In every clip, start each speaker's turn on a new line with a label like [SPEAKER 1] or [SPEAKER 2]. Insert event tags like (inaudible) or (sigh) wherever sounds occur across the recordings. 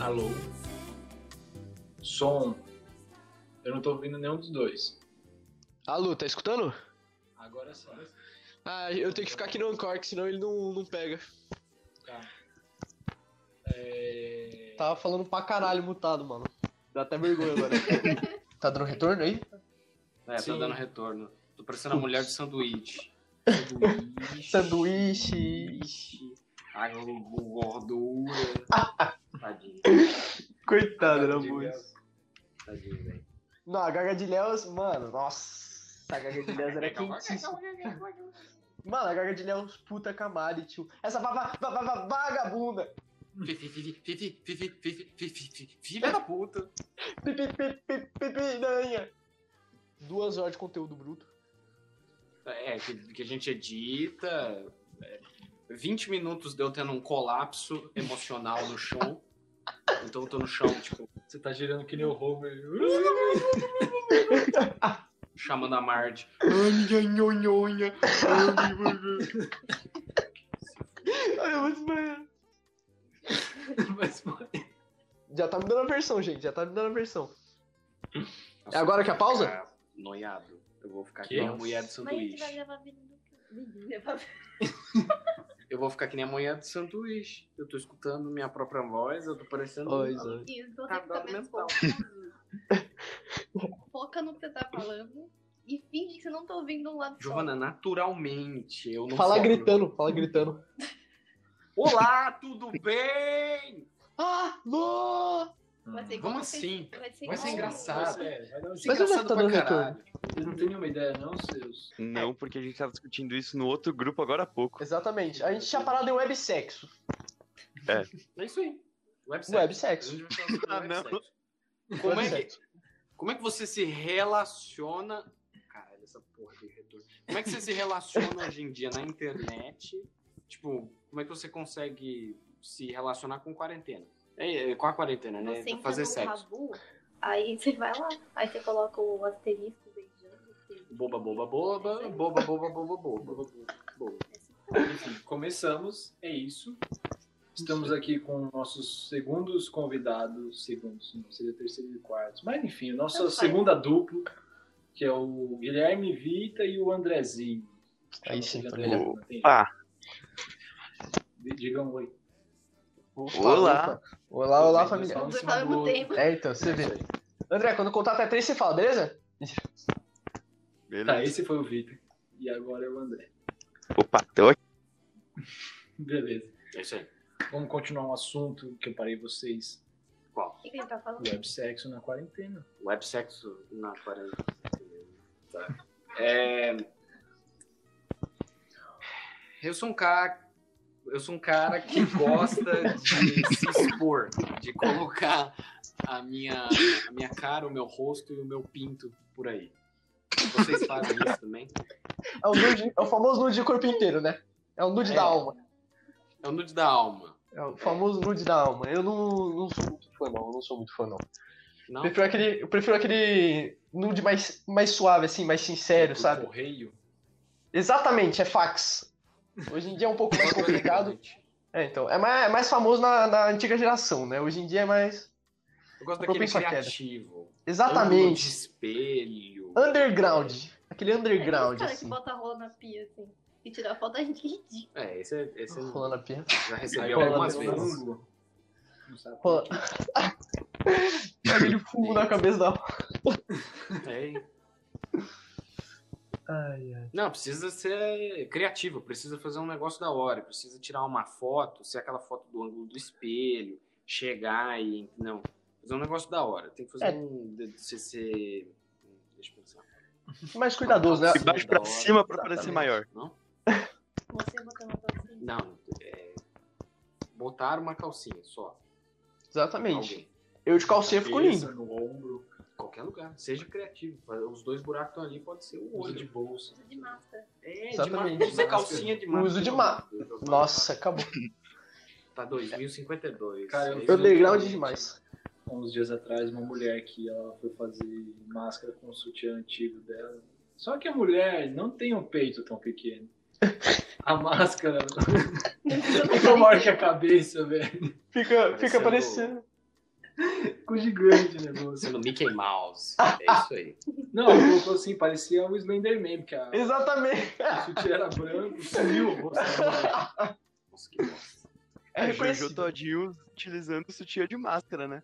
[SPEAKER 1] Alô? Som. Eu não tô ouvindo nenhum dos dois.
[SPEAKER 2] Alô, tá escutando?
[SPEAKER 1] Agora sim.
[SPEAKER 2] Ah, eu tenho que ficar aqui no Anchor, que senão ele não, não pega.
[SPEAKER 1] Tá. É...
[SPEAKER 2] Tava falando pra caralho mutado, mano. Dá até vergonha agora. (laughs) tá dando retorno aí?
[SPEAKER 3] É,
[SPEAKER 1] Sim.
[SPEAKER 3] tá dando retorno. Tô parecendo a mulher de sanduíche.
[SPEAKER 2] Sanduíche.
[SPEAKER 3] Ixi. Ai, gordura. (laughs) Tadinho.
[SPEAKER 1] De
[SPEAKER 2] moça.
[SPEAKER 3] Tadinho, velho.
[SPEAKER 2] Não, a Gaga de Léus, mano, nossa. A Gaga de Léus era quentíssima. Mano, a Gaga de Léus, puta camada, tio. Essa va- va- va- va- vagabunda.
[SPEAKER 3] Filha da puta.
[SPEAKER 2] Pipi, pipi, pipi, piranha. Duas horas de conteúdo bruto.
[SPEAKER 3] É, que, que a gente edita. é, 20 minutos deu tendo um colapso emocional no chão. Então eu tô no chão, tipo,
[SPEAKER 1] Você tá girando que nem o Homer.
[SPEAKER 3] chamando a Marge. Ai,
[SPEAKER 2] eu vou desmaiar. (laughs) Já tá me dando a versão, gente. Já tá me dando a versão. É agora que é a pausa?
[SPEAKER 3] Noiado. Eu vou ficar que
[SPEAKER 1] Que?
[SPEAKER 3] nem a mulher de
[SPEAKER 4] Mas a gente vai
[SPEAKER 3] sanduíche.
[SPEAKER 4] gravar vídeo do vídeo. (laughs)
[SPEAKER 3] Eu vou ficar que nem a mulher de sanduíche. Eu tô escutando minha própria voz, eu tô parecendo.
[SPEAKER 2] Oi, Zói.
[SPEAKER 4] Isso, você
[SPEAKER 3] Tá mental. (laughs)
[SPEAKER 4] Foca no que você tá falando e finge que você não tá ouvindo um lado só.
[SPEAKER 3] Giovana, naturalmente, eu não
[SPEAKER 2] Fala
[SPEAKER 3] foco.
[SPEAKER 2] gritando, fala gritando.
[SPEAKER 3] Olá, tudo bem?
[SPEAKER 2] Ah,
[SPEAKER 4] ser
[SPEAKER 3] Vamos
[SPEAKER 4] você-
[SPEAKER 3] assim.
[SPEAKER 4] Vai ser,
[SPEAKER 3] Vai ser engraçado.
[SPEAKER 1] É, vai
[SPEAKER 2] Mas onde é
[SPEAKER 3] Engraçado
[SPEAKER 2] tá
[SPEAKER 3] pra
[SPEAKER 2] dando
[SPEAKER 3] caralho.
[SPEAKER 1] Vocês não têm nenhuma ideia, não, seus?
[SPEAKER 5] Não, porque a gente tava discutindo isso no outro grupo agora há pouco.
[SPEAKER 2] Exatamente. A gente tinha parado em websexo.
[SPEAKER 3] É isso aí.
[SPEAKER 2] Websexo.
[SPEAKER 3] Sobre
[SPEAKER 5] Ah, não.
[SPEAKER 3] Como é, que,
[SPEAKER 2] Websexo.
[SPEAKER 3] como é que você se relaciona. Caralho, essa porra de retorno. Como é que você se relaciona hoje em dia na internet? Tipo, como é que você consegue se relacionar com quarentena? É, é, com a quarentena, né?
[SPEAKER 4] Você entra
[SPEAKER 3] Fazer sexo.
[SPEAKER 4] Rabu, aí você vai lá, aí você coloca o asterisco beijando. você-
[SPEAKER 3] Boba, boba, boba, boba, boba, boba, boba. boba.
[SPEAKER 1] Enfim, começamos, é isso. Estamos aqui com nossos segundos convidados, segundos, não seria terceiro e quarto. Mas enfim, nossa
[SPEAKER 4] Tanto faz.
[SPEAKER 1] segunda dupla, que é o Guilherme Vita e o Andrezinho.
[SPEAKER 2] Aí sim,
[SPEAKER 5] Ah,
[SPEAKER 1] jeito. Digam um oi.
[SPEAKER 5] Olá.
[SPEAKER 2] opa. Olá, olá, família.
[SPEAKER 1] cima
[SPEAKER 4] ao
[SPEAKER 1] do
[SPEAKER 4] mesmo tempo.
[SPEAKER 2] É, então, você vê. André, quando contar até três, você fala, beleza?
[SPEAKER 5] beleza.
[SPEAKER 1] Tá, esse foi o Vitor. E agora é o André.
[SPEAKER 5] Opa, tô aqui.
[SPEAKER 1] Beleza.
[SPEAKER 3] É isso aí.
[SPEAKER 1] Vamos continuar um assunto que eu parei vocês.
[SPEAKER 3] Qual?
[SPEAKER 4] O que que ele tá falando?
[SPEAKER 1] Websexo na quarentena.
[SPEAKER 3] Websexo na quarentena. Tá. É... Eu sou um cara. Eu sou um cara que gosta de se expor, de colocar a minha, a minha cara, o meu rosto e o meu pinto por aí. Vocês fazem isso também?
[SPEAKER 2] É o, nude, é o famoso nude de corpo inteiro, né? É o nude
[SPEAKER 3] É.
[SPEAKER 2] da alma.
[SPEAKER 3] É o nude da alma.
[SPEAKER 2] É o famoso nude da alma. Eu não, não sou muito fã, não. Eu não sou muito fã, não.
[SPEAKER 3] Não?
[SPEAKER 2] Prefiro aquele, eu prefiro aquele nude mais, mais suave, assim, mais sincero,
[SPEAKER 1] Por
[SPEAKER 2] sabe?
[SPEAKER 1] Correio.
[SPEAKER 2] Exatamente, é fax. Hoje em dia é um pouco mais (laughs) complicado. É, então. É mais, é mais famoso na, na antiga geração, né? Hoje em dia é mais.
[SPEAKER 3] Eu gosto daquele criativo.
[SPEAKER 2] Exatamente.
[SPEAKER 3] espelho.
[SPEAKER 2] Underground. Aquele
[SPEAKER 4] É
[SPEAKER 2] underground,
[SPEAKER 4] esse cara que
[SPEAKER 2] assim.
[SPEAKER 4] bota a rola na pia, assim. E tirar foto da gente ridículo.
[SPEAKER 3] É, esse, é- esse eu (laughs)
[SPEAKER 2] Rolando a pia.
[SPEAKER 3] já recebi
[SPEAKER 2] rola
[SPEAKER 3] algumas vezes.
[SPEAKER 1] ângulo. Não sabe
[SPEAKER 2] Rola-. (laughs) Aquele fumo na cabeça da.
[SPEAKER 3] É.
[SPEAKER 2] Ai, ai.
[SPEAKER 3] Não, precisa ser criativo, precisa fazer um negócio da hora, precisa tirar uma foto, ser aquela foto do ângulo do espelho, chegar e. Não, fazer um negócio da hora. Tem que fazer
[SPEAKER 2] É.
[SPEAKER 3] um. Ser. Deixa eu pensar.
[SPEAKER 2] Mais cuidadoso, né?
[SPEAKER 5] De baixo pra cima pra parecer maior.
[SPEAKER 3] Não?
[SPEAKER 4] Você botando calcinha.
[SPEAKER 3] Não, é. Botar uma calcinha só.
[SPEAKER 2] Exatamente.
[SPEAKER 3] Alguém.
[SPEAKER 2] Eu de calcinha fico lindo.
[SPEAKER 1] No ombro,
[SPEAKER 3] Qualquer lugar. Seja criativo. Os dois buracos estão ali, pode ser o
[SPEAKER 1] uso
[SPEAKER 3] olho.
[SPEAKER 1] de bolsa.
[SPEAKER 4] Usa de máscara.
[SPEAKER 3] É, de
[SPEAKER 2] Exatamente.
[SPEAKER 3] máscara. Usa calcinha de máscara.
[SPEAKER 2] Uso de ma- Nossa, acabou. (laughs)
[SPEAKER 3] Tá 2052.
[SPEAKER 1] Cara, eu-
[SPEAKER 3] É
[SPEAKER 2] Underground demais.
[SPEAKER 1] Há uns dias atrás, uma mulher que ela foi fazer máscara com o sutiã antigo dela. Só que a mulher não tem um peito tão pequeno. (laughs) A máscara (laughs)
[SPEAKER 4] Não
[SPEAKER 1] fica maior que a cabeça, velho.
[SPEAKER 2] Fica, fica
[SPEAKER 3] Parecendo-
[SPEAKER 2] parecendo.
[SPEAKER 1] Ficou gigante o negócio.
[SPEAKER 3] Sendo Mickey Mouse. É (laughs) isso aí.
[SPEAKER 1] Não, ele colocou assim, parecia um Slenderman, porque a,
[SPEAKER 2] Exatamente.
[SPEAKER 1] o sutiã era branco, sumiu o rosto.
[SPEAKER 3] Nossa, que bosta.
[SPEAKER 2] É
[SPEAKER 5] É, Jojo. Todinho utilizando o sutiã de máscara, né?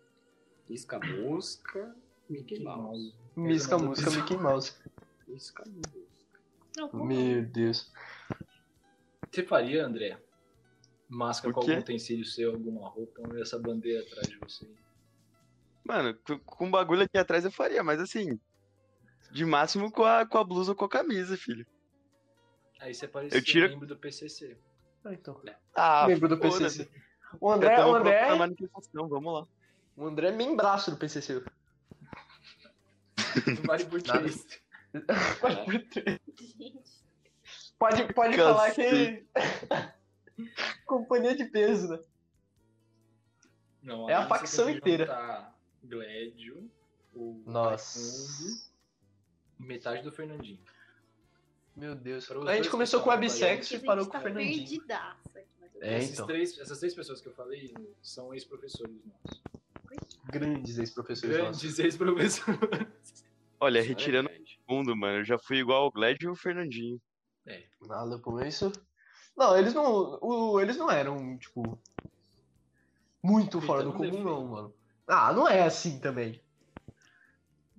[SPEAKER 3] Isca música, Mickey Mouse.
[SPEAKER 2] Música, música, Mickey Mouse.
[SPEAKER 3] Isca música.
[SPEAKER 4] Não, como
[SPEAKER 2] Meu Deus.
[SPEAKER 1] Você faria, André? Máscara com algum utensílio seu, alguma roupa, essa bandeira atrás de você.
[SPEAKER 5] Mano, com, com bagulho aqui atrás eu faria, mas assim. De máximo com a, com a blusa ou com a camisa, filho.
[SPEAKER 1] Aí você parecia
[SPEAKER 5] Eu tiro-
[SPEAKER 1] membro do PCC.
[SPEAKER 2] Ah, então.
[SPEAKER 5] Ah,
[SPEAKER 2] Membro do. PCC. O André, o André,
[SPEAKER 5] pra manifestação, vamos lá.
[SPEAKER 2] o André é membraço do PCC.
[SPEAKER 1] Vale por três.
[SPEAKER 4] Gente, (laughs) (laughs)
[SPEAKER 2] Pode, pode
[SPEAKER 5] Cacete.
[SPEAKER 2] falar que. (laughs) Companhia de peso, né?
[SPEAKER 1] Não,
[SPEAKER 2] É a facção inteira.
[SPEAKER 1] juntar Glédio, o
[SPEAKER 2] Nossa.
[SPEAKER 1] Raimundo e metade do Fernandinho.
[SPEAKER 2] Meu Deus. A gente começou com o
[SPEAKER 1] estão
[SPEAKER 2] Absex
[SPEAKER 4] que a
[SPEAKER 2] e parou com
[SPEAKER 4] tá
[SPEAKER 2] o Fernandinho.
[SPEAKER 4] perdidaço aqui, mas eu-
[SPEAKER 2] É,
[SPEAKER 1] Esses
[SPEAKER 2] então.
[SPEAKER 1] três, essas três pessoas que eu falei são ex-professores nossos.
[SPEAKER 2] Grandes ex-professores nossos.
[SPEAKER 1] Grandes ex-professores.
[SPEAKER 5] Olha,
[SPEAKER 3] Isso é
[SPEAKER 5] retirando
[SPEAKER 3] verdade.
[SPEAKER 5] o mundo, mano, eu já fui igual o Gled e o Fernandinho.
[SPEAKER 2] Nada por isso. Não, eles não. o- eles não eram, tipo. Muito fora do
[SPEAKER 1] não
[SPEAKER 2] comum, não, mano. Ah, não é assim também.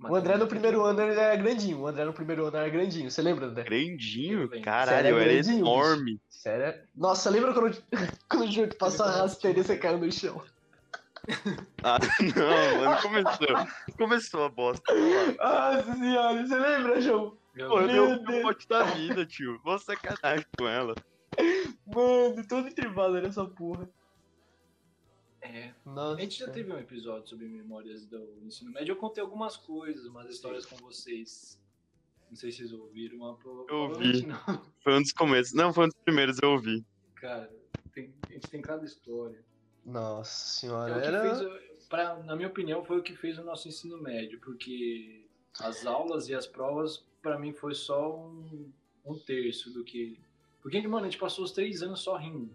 [SPEAKER 2] O André no primeiro ano ele era grandinho. O André no primeiro ano era grandinho. Você lembra, André?
[SPEAKER 5] Grandinho? Caralho, eu era
[SPEAKER 2] grandinho, bicho.
[SPEAKER 5] enorme.
[SPEAKER 2] Sério? Nossa, lembra quando, (laughs) quando o Júlio passou a rasteira e você caiu no chão?
[SPEAKER 5] Ah, não, mano, começou. Começou a bosta.
[SPEAKER 2] Nossa senhora, você lembra, João?
[SPEAKER 5] Pô, eu dei o
[SPEAKER 2] Deus.
[SPEAKER 5] pote da vida, tio. Vou sacanagem com ela.
[SPEAKER 2] Mano, todo intervalo era essa porra.
[SPEAKER 1] É.
[SPEAKER 2] Nossa.
[SPEAKER 1] A gente já teve um episódio sobre memórias do ensino médio. Eu contei algumas coisas, umas histórias com vocês. Não sei se vocês ouviram, mas pro-
[SPEAKER 5] Eu ouvi.
[SPEAKER 1] provavelmente não. (laughs)
[SPEAKER 5] Foi um dos começos. Não, foi um dos primeiros, eu ouvi.
[SPEAKER 1] Cara, tem- a gente tem cada história.
[SPEAKER 2] Nossa
[SPEAKER 1] É
[SPEAKER 2] senhora,
[SPEAKER 1] o que
[SPEAKER 2] era.
[SPEAKER 1] fez, o- pra, na minha opinião, foi o que fez o nosso ensino médio, porque as aulas e as provas, pra mim, foi só um, um terço do que. Porque, mano, a gente passou os três anos só rindo.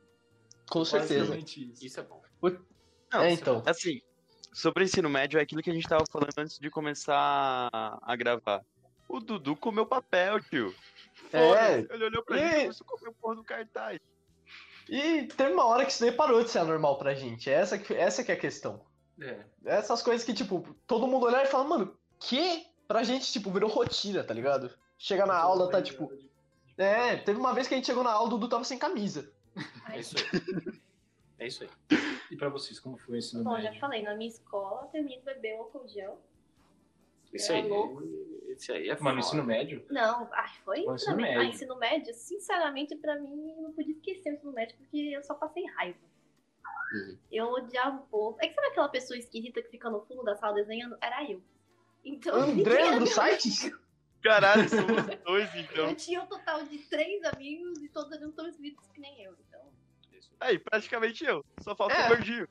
[SPEAKER 2] Com certeza.
[SPEAKER 1] Isso.
[SPEAKER 3] Isso é bom.
[SPEAKER 5] Não,
[SPEAKER 2] É, então.
[SPEAKER 5] Assim, sobre ensino médio, é aquilo que a gente tava falando antes de começar a, gravar. O Dudu comeu papel, tio.
[SPEAKER 2] É.
[SPEAKER 5] Ele olhou pra
[SPEAKER 2] E-
[SPEAKER 5] gente e começou a comer o porra do cartaz.
[SPEAKER 2] E teve uma hora que isso daí parou de ser anormal pra gente. Essa que, essa que é a questão.
[SPEAKER 1] É.
[SPEAKER 2] Essas coisas que, tipo, todo mundo olhar e falar, mano, que? Pra gente, tipo, virou rotina, tá ligado? Chega na aula, tá tipo. É, teve uma vez que a gente chegou na aula, o Dudu tava sem camisa.
[SPEAKER 3] É isso aí. É isso aí.
[SPEAKER 1] Pra vocês, como foi o ensino
[SPEAKER 4] Bom, já
[SPEAKER 1] médio?
[SPEAKER 4] falei, na minha escola, termino de beber álcool gel.
[SPEAKER 3] Isso
[SPEAKER 4] É
[SPEAKER 3] aí. Esse aí é
[SPEAKER 1] Mano,
[SPEAKER 3] foda.
[SPEAKER 1] ensino médio?
[SPEAKER 4] Não, ai, foi
[SPEAKER 1] Mas ensino
[SPEAKER 4] mim-
[SPEAKER 1] médio.
[SPEAKER 4] Ah, ensino médio, sinceramente, pra mim, eu não podia esquecer o ensino médio, porque eu só passei raiva.
[SPEAKER 3] Uhum.
[SPEAKER 4] Eu odiava o povo. É que sabe aquela pessoa esquisita que fica no fundo da sala desenhando? Era eu. Então, (laughs)
[SPEAKER 2] André do site?
[SPEAKER 5] Caralho, somos dois,
[SPEAKER 4] eu
[SPEAKER 5] então.
[SPEAKER 4] tinha um total de três amigos e todos eles estão escritos que nem eu.
[SPEAKER 3] Isso
[SPEAKER 5] Aí, praticamente eu. Só falta
[SPEAKER 2] É.
[SPEAKER 5] o gordinho.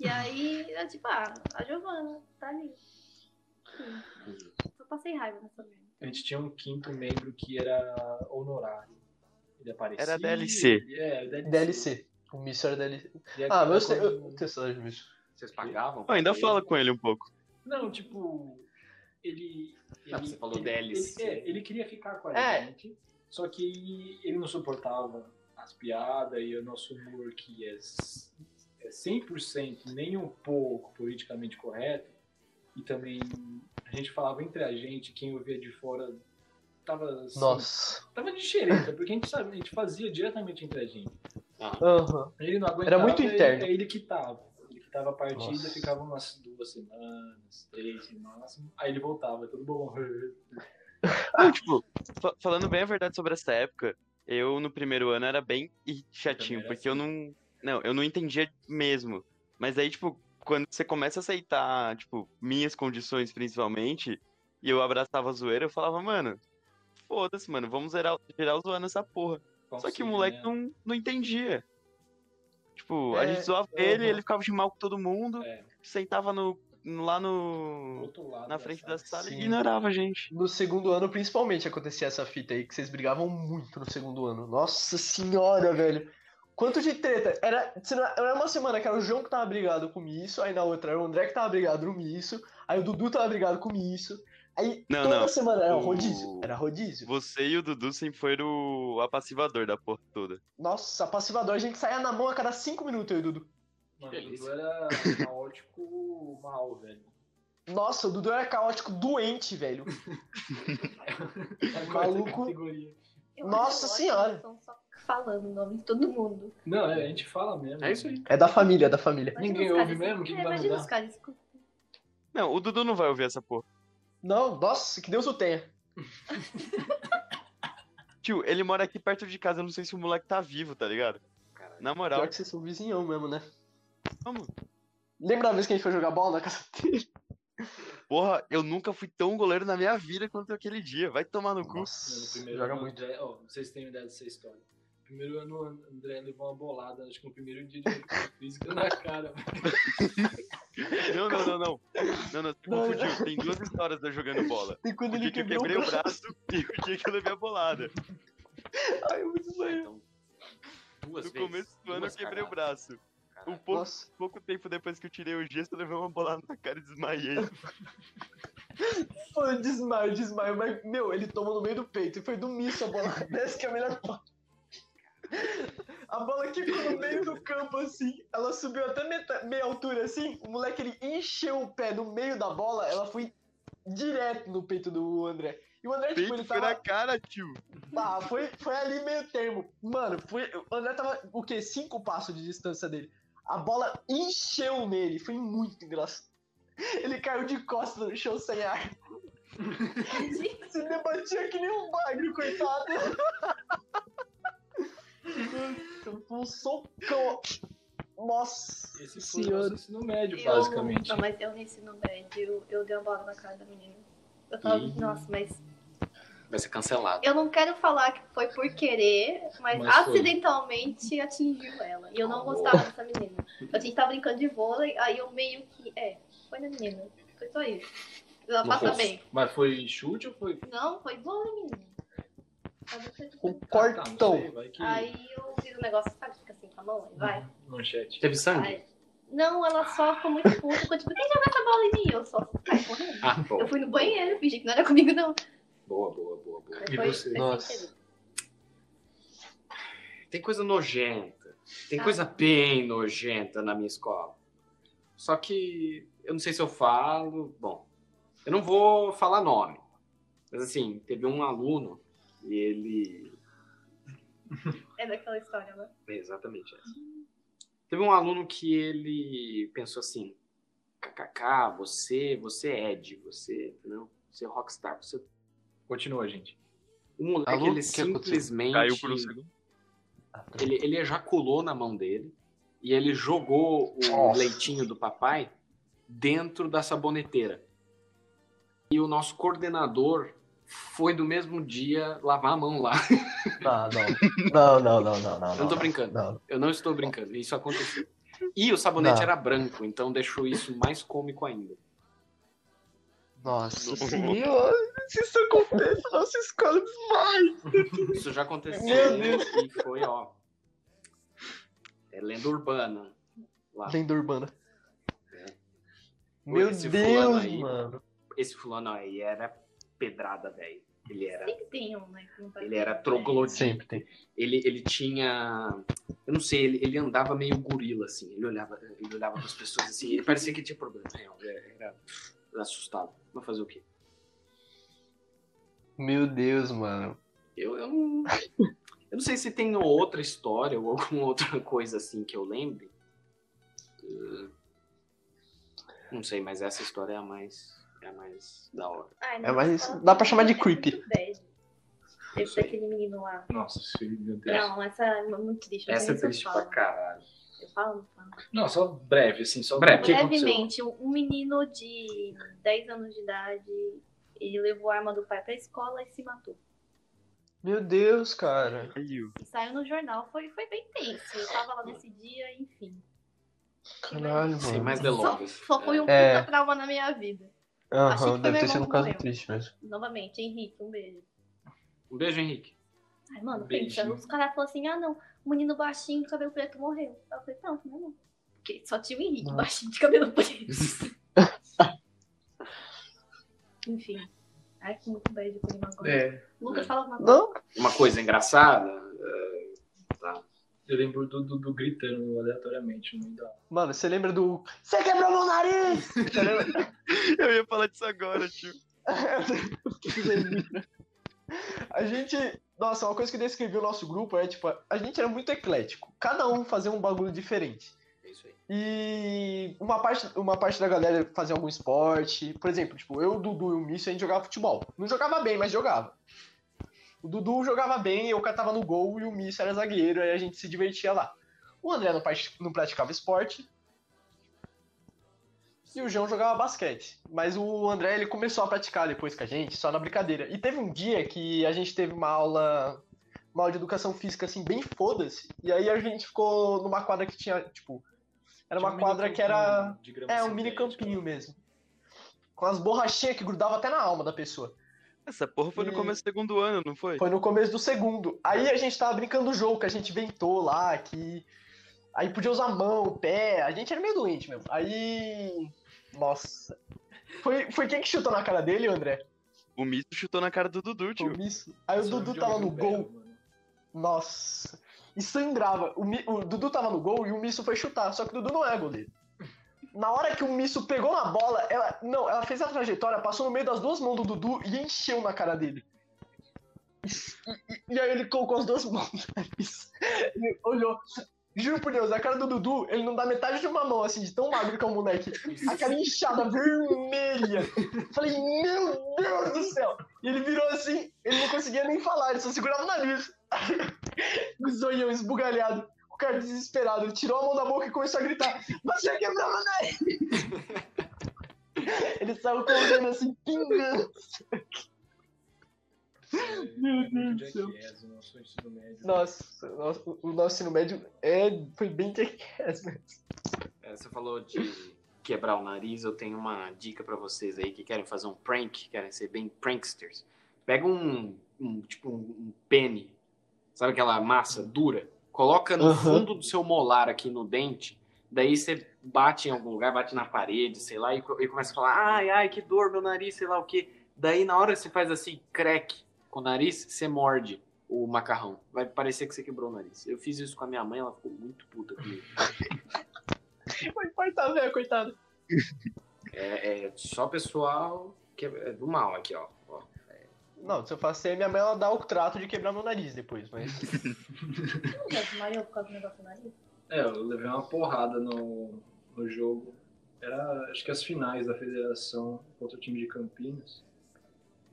[SPEAKER 4] E aí, é tipo, ah, a Giovana, tá ali. Sim, só passei raiva nessa merda.
[SPEAKER 1] A gente tinha um quinto membro que era honorário. Ele aparecia.
[SPEAKER 5] Era DLC.
[SPEAKER 1] É, DLC.
[SPEAKER 2] DLC. O Misso era DLC. Ah, mas eu, eu, eu tenho saudade do.
[SPEAKER 3] Vocês pagavam?
[SPEAKER 5] Eu ainda
[SPEAKER 3] pra
[SPEAKER 5] fala
[SPEAKER 3] ele?
[SPEAKER 5] com ele um pouco.
[SPEAKER 1] Não, tipo, ele. Ele-
[SPEAKER 3] você falou
[SPEAKER 1] ele,
[SPEAKER 3] DLC.
[SPEAKER 1] Ele, é, ele queria ficar com a
[SPEAKER 2] É.
[SPEAKER 1] gente, só que ele não suportava as piadas e o nosso humor que é, é 100% nem um pouco politicamente correto. E também a gente falava entre a gente, quem ouvia de fora tava, assim,
[SPEAKER 2] Nossa.
[SPEAKER 1] tava de xereta, porque a gente, sabe, a gente fazia diretamente entre a gente.
[SPEAKER 2] Aham.
[SPEAKER 1] Ele não aguentava.
[SPEAKER 2] muito
[SPEAKER 1] ele-
[SPEAKER 2] interno.
[SPEAKER 1] É ele que tava. Ele que tava a partida,
[SPEAKER 2] Nossa.
[SPEAKER 1] ficava umas duas semanas, três no máximo. Aí ele voltava, tudo bom. (laughs)
[SPEAKER 5] Não, tipo, fa- falando bem a verdade sobre essa época, eu no primeiro ano era bem chatinho,
[SPEAKER 1] era
[SPEAKER 5] porque eu não. Não, eu não entendia mesmo. Mas aí, tipo, quando você começa a aceitar, tipo, minhas condições principalmente, e eu abraçava a zoeira, eu falava, mano, foda-se, mano, vamos zerar, gerar zoando essa porra. Só que o moleque não, não entendia. Tipo, a
[SPEAKER 2] É,
[SPEAKER 5] gente zoava
[SPEAKER 1] aham.
[SPEAKER 5] ele, ele ficava de mal com todo mundo,
[SPEAKER 1] É.
[SPEAKER 5] sentava no, lá no.
[SPEAKER 1] Outro lado
[SPEAKER 5] na frente da sala e ignorava a gente.
[SPEAKER 2] No segundo ano, principalmente, acontecia essa fita aí, que vocês brigavam muito no segundo ano. Nossa senhora, velho. Quanto de treta? Era, era uma semana que era o João que tava brigado com o Misso, aí na outra era o André que tava brigado com o Misso, aí o Dudu tava brigado com o Misso. Aí
[SPEAKER 5] Não,
[SPEAKER 2] toda
[SPEAKER 5] não.
[SPEAKER 2] semana era
[SPEAKER 5] O-
[SPEAKER 2] rodízio. Era rodízio.
[SPEAKER 5] Você e o Dudu sempre foram o apassivador da porra toda.
[SPEAKER 2] Nossa, passivador, a gente saía na mão a cada cinco minutos, eu e o Dudu.
[SPEAKER 1] Mano,
[SPEAKER 3] Que
[SPEAKER 1] o Dudu era caótico mal, velho.
[SPEAKER 2] Nossa, o Dudu era caótico doente, velho. (laughs)
[SPEAKER 1] Agora
[SPEAKER 2] Maluco.
[SPEAKER 4] Eu
[SPEAKER 2] Nossa senhora.
[SPEAKER 4] Estão só falando o nome de todo mundo.
[SPEAKER 1] Não, é, a gente fala mesmo.
[SPEAKER 3] É isso aí.
[SPEAKER 2] É da família, é da família.
[SPEAKER 4] Imagina
[SPEAKER 1] Ninguém ouve mesmo? O que
[SPEAKER 4] É,
[SPEAKER 1] vai
[SPEAKER 4] imagina
[SPEAKER 1] mudar?
[SPEAKER 4] os caras escutando.
[SPEAKER 5] Não, o Dudu não vai ouvir essa porra.
[SPEAKER 2] Não, nossa, que Deus o tenha. (laughs)
[SPEAKER 5] Tio, ele mora aqui perto de casa, eu não sei se o moleque tá vivo, tá ligado?
[SPEAKER 3] Caralho.
[SPEAKER 5] Na moral,
[SPEAKER 2] Pior que vocês são vizinhão mesmo, né?
[SPEAKER 5] Vamos.
[SPEAKER 2] Lembra da vez que a gente foi jogar bola na casa dele?
[SPEAKER 5] Porra, eu nunca fui tão goleiro na minha vida quanto aquele dia. Vai tomar no cu.
[SPEAKER 1] No primeiro
[SPEAKER 2] joga
[SPEAKER 1] ano,
[SPEAKER 2] muito.
[SPEAKER 1] André, ó, vocês têm ideia dessa história. No primeiro ano, o André levou uma bolada, acho que no primeiro dia de (laughs) física na cara.
[SPEAKER 5] Não, não, não, não. Não, não, confundiu. Tem duas histórias de eu jogando bola.
[SPEAKER 2] E quando
[SPEAKER 5] O
[SPEAKER 2] ele
[SPEAKER 5] dia que eu
[SPEAKER 2] quebrou
[SPEAKER 5] quebrei o
[SPEAKER 2] braço.
[SPEAKER 5] braço e o dia que eu levei a bolada.
[SPEAKER 2] Ai, eu muito banho.
[SPEAKER 3] Então, duas
[SPEAKER 5] No
[SPEAKER 3] vezes.
[SPEAKER 5] começo do ano eu quebrei o braço. Um pouco,
[SPEAKER 2] Nossa.
[SPEAKER 5] pouco tempo depois que eu tirei o gesso, eu levei uma bolada na cara e desmaiei.
[SPEAKER 2] Foi desmaio, desmaio. Mas, meu, ele tomou no meio do peito e foi do misso a bola. (laughs) Essa que é a melhor parte. A bola que ficou no meio do campo, assim, ela subiu até meta- meia altura, assim. O moleque, ele encheu o pé no meio da bola, ela foi direto no peito do André. E o André, tipo,
[SPEAKER 5] Peito
[SPEAKER 2] ele
[SPEAKER 5] foi
[SPEAKER 2] tava...
[SPEAKER 5] na cara, tio.
[SPEAKER 2] Ah, foi, foi ali meio termo. Mano, foi, o André tava, o quê? Cinco passos de distância dele. A bola encheu nele, foi muito engraçado. Ele caiu de costas no chão sem ar. Se debatia que nem um bagre, coitado. Foi um socão. Nossa
[SPEAKER 1] Esse foi o
[SPEAKER 2] senhora.
[SPEAKER 1] nosso ensino médio,
[SPEAKER 4] Eu-
[SPEAKER 1] basicamente.
[SPEAKER 4] Não, mas eu no ensino médio, eu dei uma bola na cara da menina. Eu tava,
[SPEAKER 3] Ih.
[SPEAKER 4] nossa, mas
[SPEAKER 3] Vai ser cancelado.
[SPEAKER 4] eu não quero falar que foi por querer, mas,
[SPEAKER 1] Mas foi.
[SPEAKER 4] acidentalmente atingiu ela. E eu não gostava dessa menina. A gente tava brincando de vôlei, aí eu meio que. É, foi na menina. Foi só isso. Ela passa
[SPEAKER 1] foi-
[SPEAKER 4] bem.
[SPEAKER 1] Mas foi chute ou foi.
[SPEAKER 4] Não, foi vôlei, menina.
[SPEAKER 1] Ah, tá,
[SPEAKER 2] cortão.
[SPEAKER 1] vai que-
[SPEAKER 4] Aí eu fiz um negócio, sabe, fica assim com a mão, aí vai.
[SPEAKER 1] Manchete.
[SPEAKER 3] Teve sangue?
[SPEAKER 4] Aí- Não, ela só ficou muito puta, ficou tipo, quem joga essa bola em mim? Eu só saí correndo.
[SPEAKER 3] Ah.
[SPEAKER 4] Eu fui no banheiro, fingi que não era comigo, não.
[SPEAKER 3] Boa, boa, boa, boa.
[SPEAKER 4] Aí
[SPEAKER 1] E
[SPEAKER 4] foi-
[SPEAKER 1] você?
[SPEAKER 4] foi
[SPEAKER 2] Nossa.
[SPEAKER 3] Tem coisa nojenta. Tem
[SPEAKER 4] Ah.
[SPEAKER 3] coisa bem nojenta na minha escola. Só que eu não sei se eu falo. Bom, eu não vou falar nome. Mas assim, teve um aluno e ele. (laughs)
[SPEAKER 4] É daquela história, né?
[SPEAKER 3] É exatamente essa. Teve um aluno que ele pensou assim: KKK, você, você é Ed, você, entendeu? Você é rockstar, você.
[SPEAKER 1] Continua, gente.
[SPEAKER 3] O moleque,
[SPEAKER 2] Alô?
[SPEAKER 3] ele simplesmente.
[SPEAKER 5] Caiu por um segundo.
[SPEAKER 3] Ele, ele ejaculou na mão dele e ele jogou o
[SPEAKER 2] Nossa.
[SPEAKER 3] leitinho do papai dentro da saboneteira. E o nosso coordenador foi do mesmo dia lavar a mão lá.
[SPEAKER 2] Não. Não, não, não, não, não.
[SPEAKER 3] Eu não tô brincando.
[SPEAKER 2] Não.
[SPEAKER 3] Eu não estou brincando, isso aconteceu. E o sabonete
[SPEAKER 2] Não.
[SPEAKER 3] era branco, então deixou isso mais cômico ainda.
[SPEAKER 2] Nossa senhora, se isso acontece na nossa escola demais.
[SPEAKER 3] Isso já aconteceu
[SPEAKER 2] Meu Deus.
[SPEAKER 3] e foi, ó. É lenda urbana. Lá.
[SPEAKER 2] Lenda urbana.
[SPEAKER 3] É.
[SPEAKER 2] Meu
[SPEAKER 3] Esse
[SPEAKER 2] Deus,
[SPEAKER 3] fulano aí.
[SPEAKER 2] mano.
[SPEAKER 3] Esse fulano aí era pedrada, velho. Ele era
[SPEAKER 4] Sempre tem um, né? tá
[SPEAKER 3] Ele era
[SPEAKER 4] bem.
[SPEAKER 3] troglodita.
[SPEAKER 2] Sempre tem.
[SPEAKER 3] Ele, ele tinha. Eu não sei, ele, ele andava meio gorila, assim. Ele olhava, ele olhava para as pessoas assim. Ele parecia que tinha problema. real, Era, era assustado. Mas fazer o quê?
[SPEAKER 2] Meu Deus, mano.
[SPEAKER 3] Eu, eu não. (laughs) Eu não sei se tem outra história ou alguma outra coisa assim que eu lembre. Uh, Não sei, mas essa história é a mais. É a mais da hora.
[SPEAKER 4] Ai,
[SPEAKER 2] É, mas
[SPEAKER 4] nossa,
[SPEAKER 2] dá pra chamar de
[SPEAKER 4] é
[SPEAKER 2] creepy.
[SPEAKER 3] sei.
[SPEAKER 4] daquele menino lá.
[SPEAKER 1] Nossa, filho, meu Deus.
[SPEAKER 4] Não, essa é muito triste.
[SPEAKER 3] Essa é triste pra caralho.
[SPEAKER 4] Eu falo, não falo.
[SPEAKER 1] Não, só breve, assim, só
[SPEAKER 3] Breve.
[SPEAKER 4] Brevemente, um um menino de 10 anos de idade, ele levou a arma do pai pra escola e se matou.
[SPEAKER 2] Meu Deus, cara.
[SPEAKER 4] E saiu no jornal, foi, foi bem tenso. Eu tava lá nesse dia, enfim.
[SPEAKER 2] Caralho,
[SPEAKER 3] Sem
[SPEAKER 2] mano.
[SPEAKER 3] mais
[SPEAKER 4] Só,
[SPEAKER 3] delongas.
[SPEAKER 4] só foi um
[SPEAKER 2] É.
[SPEAKER 4] puta trauma na minha vida.
[SPEAKER 2] Aham, deve ter sido um caso triste mesmo.
[SPEAKER 4] Novamente, Henrique, um beijo.
[SPEAKER 3] Um beijo, Henrique.
[SPEAKER 4] Ai, mano, pensa, os caras falam assim, ah não, o menino baixinho de cabelo preto morreu. Eu falei, pronto, não, não. Porque só tinha o Henrique,
[SPEAKER 2] Nossa.
[SPEAKER 4] baixinho de cabelo preto. (laughs) Enfim. Ai, que muito bad com ele agora.
[SPEAKER 1] É,
[SPEAKER 4] Lucas, fala alguma coisa.
[SPEAKER 2] Não?
[SPEAKER 3] Uma coisa engraçada. é, tá.
[SPEAKER 1] eu lembro do Dudu gritando aleatoriamente da
[SPEAKER 2] Mano, você lembra do. Você quebrou meu nariz! (laughs)
[SPEAKER 5] Eu ia falar disso agora, tio. (laughs)
[SPEAKER 2] A gente. Nossa, uma coisa que descreveu o nosso grupo é, tipo, a gente era muito eclético. Cada um fazia um bagulho diferente.
[SPEAKER 3] É isso aí.
[SPEAKER 2] E uma parte, uma parte da galera fazia algum esporte. Por exemplo, tipo, eu, o Dudu e o Mício, a gente jogava futebol. Não jogava bem, mas jogava. O Dudu jogava bem, eu catava no gol e o Mício era zagueiro, aí a gente se divertia lá. O André não, prati- não praticava esporte. E o João jogava basquete. Mas o André, ele começou a praticar depois com a gente, só na brincadeira. E teve um dia que a gente teve uma aula, uma aula de educação física, assim, bem foda-se. E aí a gente ficou numa quadra que tinha, tipo... Era uma
[SPEAKER 1] um
[SPEAKER 2] quadra que era... É, um mini
[SPEAKER 1] sintética.
[SPEAKER 2] campinho mesmo. Com as borrachinhas que grudavam até na alma da pessoa.
[SPEAKER 5] Essa porra foi no
[SPEAKER 2] E-
[SPEAKER 5] começo do segundo ano, não foi?
[SPEAKER 2] Foi no começo do segundo. Aí a gente tava brincando do jogo que a gente inventou lá, que. Aí podia usar a mão, o pé. A gente era meio doente mesmo. Aí. Nossa. Foi, foi quem que chutou na cara dele, André?
[SPEAKER 5] O Mito chutou na cara do Dudu,
[SPEAKER 2] Foi o
[SPEAKER 5] tio.
[SPEAKER 2] Misso. Aí o
[SPEAKER 1] Só
[SPEAKER 2] Dudu tava no gol. Nossa. E sangrava. O, Mi- o Dudu tava no gol e o Misso foi chutar. Só que o Dudu não é goleiro. Na hora que o Misso pegou na bola, ela. Não, ela fez a trajetória, passou no meio das duas mãos do Dudu e encheu na cara dele. E, e- e aí ele colocou as duas mãos. Ele (laughs) olhou. Juro por Deus, a cara do Dudu, ele não dá metade de uma mão, assim, de tão magro que é o moleque. A cara inchada, vermelha. Falei, meu Deus do céu. E ele virou assim, ele não conseguia nem falar, ele só segurava o nariz. O (laughs) zoião esbugalhado, o cara desesperado. Ele tirou a mão da boca e começou a gritar: Você quebrou meu nariz! (laughs) Ele saiu correndo assim, pingando. Meu
[SPEAKER 1] Muito
[SPEAKER 2] Deus do céu.
[SPEAKER 1] O nosso ensino médio.
[SPEAKER 2] Nossa, o nosso- o nosso ensino médio é, foi bem jackass mesmo.
[SPEAKER 3] É, você falou de quebrar o nariz, eu tenho uma dica pra vocês aí que querem fazer um prank, querem ser bem pranksters. Pega um, um, tipo um, um pene, sabe aquela massa dura? Coloca no
[SPEAKER 2] Aham.
[SPEAKER 3] fundo do seu molar aqui no dente, daí você bate em algum lugar, bate na parede, sei lá, e, e começa a falar, ai, ai, que dor, meu nariz, sei lá o quê. Daí na hora que você faz assim, crack com o nariz, você morde o macarrão. Vai parecer que você quebrou o nariz. Eu fiz isso com a minha mãe, ela ficou muito puta comigo. (laughs)
[SPEAKER 2] Foi coitado, velho, coitado.
[SPEAKER 3] É, é só pessoal que é do mal aqui, ó. ó.
[SPEAKER 2] Não, se eu faço minha mãe ela dá o trato de quebrar meu nariz depois, mas. (laughs)
[SPEAKER 4] Não desmaiou por causa do negócio do nariz?
[SPEAKER 1] É, eu levei uma porrada no, no jogo. Era, acho que as finais da federação contra o time de Campinas.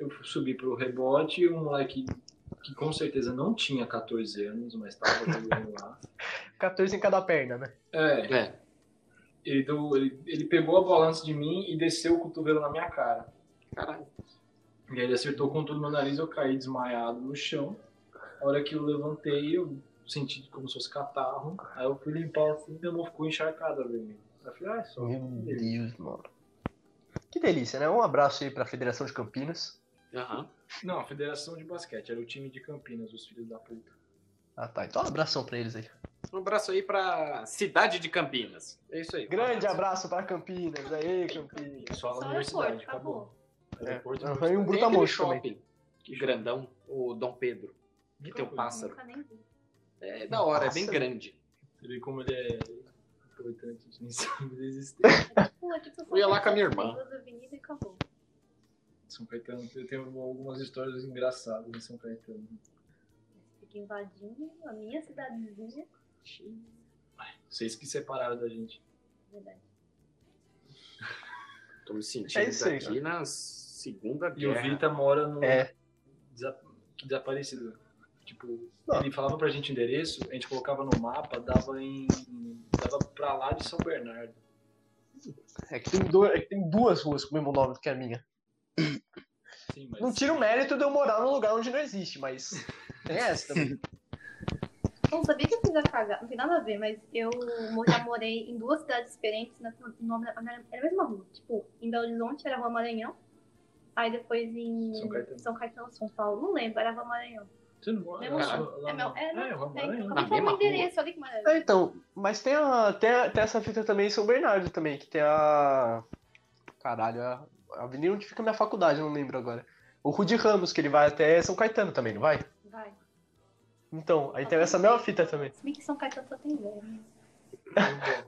[SPEAKER 1] Eu subi pro rebote e um moleque que com certeza não tinha 14 anos, mas tava jogando lá. (laughs)
[SPEAKER 2] 14 em cada perna, né?
[SPEAKER 1] É,
[SPEAKER 3] É,
[SPEAKER 1] ele, deu, ele, ele pegou a bola antes de mim e desceu o cotovelo na minha cara.
[SPEAKER 3] caralho.
[SPEAKER 1] E aí ele acertou com tudo no meu nariz, eu caí desmaiado no chão. A hora que eu levantei, eu senti como se fosse catarro. Aí eu fui limpar assim, minha mão ficou encharcada vermelha. Aí eu falei, ah, é só.
[SPEAKER 2] Meu Deus, mano. Que delícia, né? Um abraço aí pra Federação de Campinas.
[SPEAKER 3] Aham.
[SPEAKER 1] Não, a Federação de Basquete, era o time de Campinas, os filhos da puta.
[SPEAKER 2] Ah tá, então um abração pra eles aí.
[SPEAKER 3] Um abraço aí pra cidade de Campinas. É isso aí. um
[SPEAKER 2] Grande abraço pra Campinas, aí Campinas.
[SPEAKER 1] Só a
[SPEAKER 4] Só
[SPEAKER 1] universidade,
[SPEAKER 4] aeroporto,
[SPEAKER 1] acabou. Aeroporto e universidade.
[SPEAKER 2] e um
[SPEAKER 3] Tem
[SPEAKER 2] Brutamonte
[SPEAKER 3] aquele
[SPEAKER 2] também.
[SPEAKER 3] shopping grandão, o Dom Pedro. Que tem um pássaro.
[SPEAKER 4] Nunca nem vi.
[SPEAKER 3] É da hora, é bem
[SPEAKER 2] Pássaro.
[SPEAKER 3] grande.
[SPEAKER 1] Você vê como ele é importante, a gente nem (laughs) sabe da existência.
[SPEAKER 4] Pô, tipo,
[SPEAKER 3] Eu ia lá com a minha irmã.
[SPEAKER 4] Duas avenidas e acabou.
[SPEAKER 1] São Caetano, eu tenho algumas histórias engraçadas em São Caetano.
[SPEAKER 4] Fica invadindo a minha cidadezinha.
[SPEAKER 1] Vocês que separaram da gente.
[SPEAKER 4] Verdade.
[SPEAKER 3] Tô me sentindo
[SPEAKER 2] É isso aí,
[SPEAKER 3] aqui na segunda
[SPEAKER 1] E o
[SPEAKER 3] guerra.
[SPEAKER 1] Vita mora no.
[SPEAKER 2] É.
[SPEAKER 1] desaparecido. Tipo,
[SPEAKER 2] Não.
[SPEAKER 1] ele falava pra gente o endereço, a gente colocava no mapa, dava em. dava pra lá de São Bernardo.
[SPEAKER 2] É que, tem do- é que tem duas ruas com o mesmo nome que a minha.
[SPEAKER 1] Sim, mas.
[SPEAKER 2] Não tira o mérito de eu morar num lugar onde não existe, mas tem essa também. (laughs)
[SPEAKER 4] Não sabia que eu fiz a cagada. Não tem nada a ver, mas eu já morei em duas cidades diferentes. Na, o nome da- era era a mesma rua. Tipo, em Belo Horizonte era Rua Maranhão. Aí depois em
[SPEAKER 1] São Caetano.
[SPEAKER 4] São Caetano, São Paulo. Não lembro, era Rua Maranhão.
[SPEAKER 1] Você não mora lá
[SPEAKER 4] É, meu, é, não,
[SPEAKER 1] é, eu moro
[SPEAKER 4] é,
[SPEAKER 1] em Maranhão.
[SPEAKER 3] Na
[SPEAKER 4] acabei de falar
[SPEAKER 3] mesma
[SPEAKER 4] o endereço, olha que maravilha.
[SPEAKER 2] É, então, mas tem, a, tem, a- tem essa fita também em São Bernardo também, que tem a. Caralho, a a avenida onde fica a minha faculdade, eu não lembro agora. O Rude Ramos, que ele vai até São Caetano também, não vai?
[SPEAKER 4] Vai.
[SPEAKER 2] Então, aí tem essa mesma fita também.
[SPEAKER 4] Se bem que São Caetano só tem velho. né? (laughs)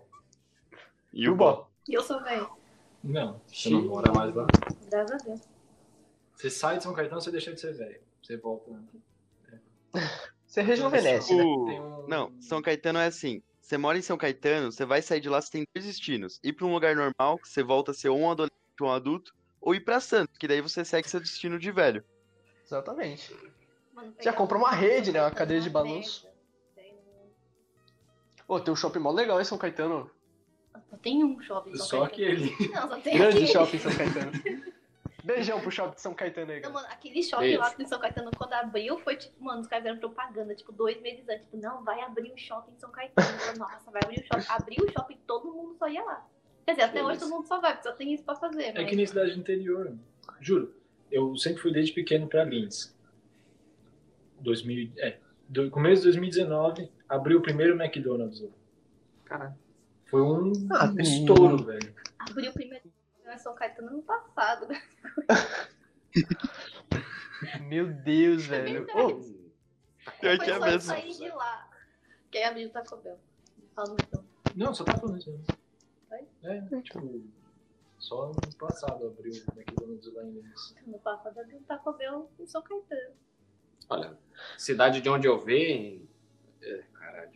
[SPEAKER 5] E o Bó.
[SPEAKER 4] E eu sou velho.
[SPEAKER 1] Não, você não mora mais lá.
[SPEAKER 4] Graças a Deus.
[SPEAKER 1] Você sai de São Caetano, você deixa de ser velho. Você volta. (laughs)
[SPEAKER 2] Você rejuvenesce, né?
[SPEAKER 5] O-
[SPEAKER 1] um-
[SPEAKER 5] Não, São Caetano é assim. Você mora em São Caetano, você vai sair de lá, você tem dois destinos. Ir pra um lugar normal, que você volta a ser ou um adolescente um adulto, ou ir pra Santos, que daí você segue seu destino de velho.
[SPEAKER 2] Exatamente. Já compra uma rede, né? Uma cadeira de balanço. Pô, tem um shopping mó legal em São Caetano.
[SPEAKER 4] um- Só tem um shopping. São
[SPEAKER 1] Só aquele. (laughs)
[SPEAKER 4] Não, só tem
[SPEAKER 2] Grande
[SPEAKER 4] aquele.
[SPEAKER 2] shopping em São Caetano. Beijão pro shopping de São Caetano aí,
[SPEAKER 4] Não, mano, aquele shopping
[SPEAKER 3] Beijo.
[SPEAKER 4] lá em São Caetano, quando abriu, foi tipo, mano, os caras fizeram propaganda, tipo, dois meses antes. Tipo, não, vai abrir o shopping em São Caetano. Nossa, vai abrir o shopping. Abriu o shopping, todo mundo só ia lá. Quer dizer, até hoje todo mundo só vai, porque só tem isso pra fazer.
[SPEAKER 1] É
[SPEAKER 4] mas-
[SPEAKER 1] que nem cidade do interior. Juro. Eu sempre fui desde pequeno pra Lins. 2000, é, do começo de 2019, abriu o primeiro McDonald's. lá.
[SPEAKER 3] Caralho.
[SPEAKER 1] Foi um
[SPEAKER 2] Ah,
[SPEAKER 1] estouro, velho.
[SPEAKER 4] Abriu o primeiro em São Caetano ano passado. né? (laughs)
[SPEAKER 2] Meu Deus, velho.
[SPEAKER 4] verdade.
[SPEAKER 2] Ô,
[SPEAKER 5] Pior que é
[SPEAKER 4] só eu
[SPEAKER 5] mesmo.
[SPEAKER 4] sair de lá. Que aí abriu o Taco Bell. Fala então.
[SPEAKER 1] Não, só tá falando isso. mesmo.
[SPEAKER 4] Foi?
[SPEAKER 1] É, tipo, só ano passado abriu o McDonald's lá em Lins.
[SPEAKER 4] No passado abriu o Taco Bell em São Caetano.
[SPEAKER 3] Olha, cidade de onde eu venho. É, caralho.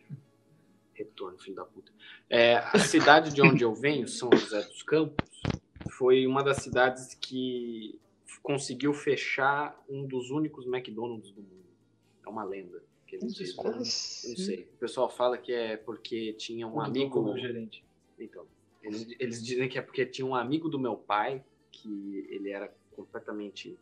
[SPEAKER 3] Retorno, filho da puta. É, a cidade de onde eu venho, São José dos Campos, foi uma das cidades que conseguiu fechar um dos únicos McDonald's do mundo. É uma lenda que eles dizem. Eu não sei. O pessoal fala que é porque tinha um amigo.
[SPEAKER 1] O gerente.
[SPEAKER 3] Então, eles, eles dizem que é porque tinha um amigo do meu pai, que ele era completamente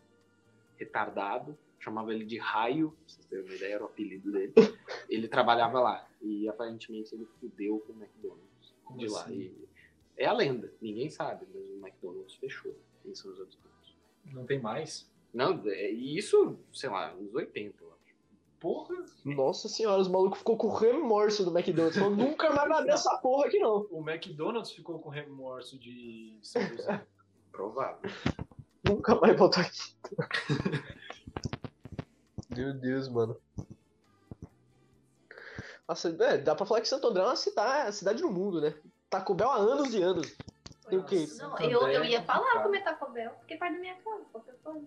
[SPEAKER 3] retardado, chamava ele de Raio, pra vocês terem uma ideia, era o apelido dele. (laughs) Ele trabalhava lá e aparentemente ele fudeu com o McDonald's
[SPEAKER 1] Como
[SPEAKER 3] de lá.
[SPEAKER 1] assim?
[SPEAKER 3] E é a lenda, ninguém sabe, mas o McDonald's fechou em São José dos Campos.
[SPEAKER 1] Não tem mais?
[SPEAKER 3] Não, é- e isso, sei lá, nos 80, eu acho.
[SPEAKER 1] Porra!
[SPEAKER 2] Nossa senhora, os malucos ficou com remorso do McDonald's. Falou, nunca mais vai essa porra aqui, não.
[SPEAKER 1] O McDonald's ficou com remorso de. (laughs)
[SPEAKER 3] Provável.
[SPEAKER 2] Nunca mais voltar aqui. Meu Deus, mano. Nossa, é, dá pra falar que Santo André é uma cidade, cidade no mundo, né? Taco Bell há anos e anos. Tem o quê?
[SPEAKER 4] Não, eu, eu ia
[SPEAKER 1] é
[SPEAKER 4] falar
[SPEAKER 1] complicado.
[SPEAKER 4] comer Taco Bell, porque perto da minha casa, qualquer coisa.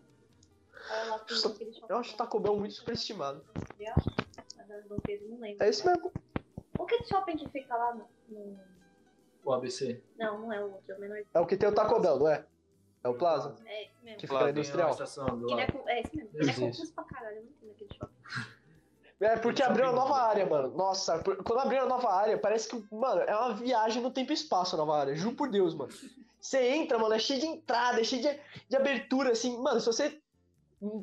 [SPEAKER 2] Eu acho Taco Bell muito superestimado.
[SPEAKER 4] Lembro.
[SPEAKER 2] É isso mesmo.
[SPEAKER 4] O que shopping que fica lá no,
[SPEAKER 1] O ABC.
[SPEAKER 4] Não, não é o outro, é o menor.
[SPEAKER 2] É o que tem o Taco Bell, não é? É o Plaza?
[SPEAKER 4] É esse mesmo.
[SPEAKER 2] Que fica na industrial.
[SPEAKER 4] Ele é, com- é esse mesmo. Ele é confuso pra caralho, eu não entendo aquele shopping. (laughs)
[SPEAKER 2] É porque abriu uma nova área, mano. Nossa, por- quando abriu a nova área, parece que, mano, é uma viagem no tempo e espaço a nova área. Juro por Deus, mano. Você entra, mano, é cheio de entrada, é cheio de, de abertura, assim. Mano, se você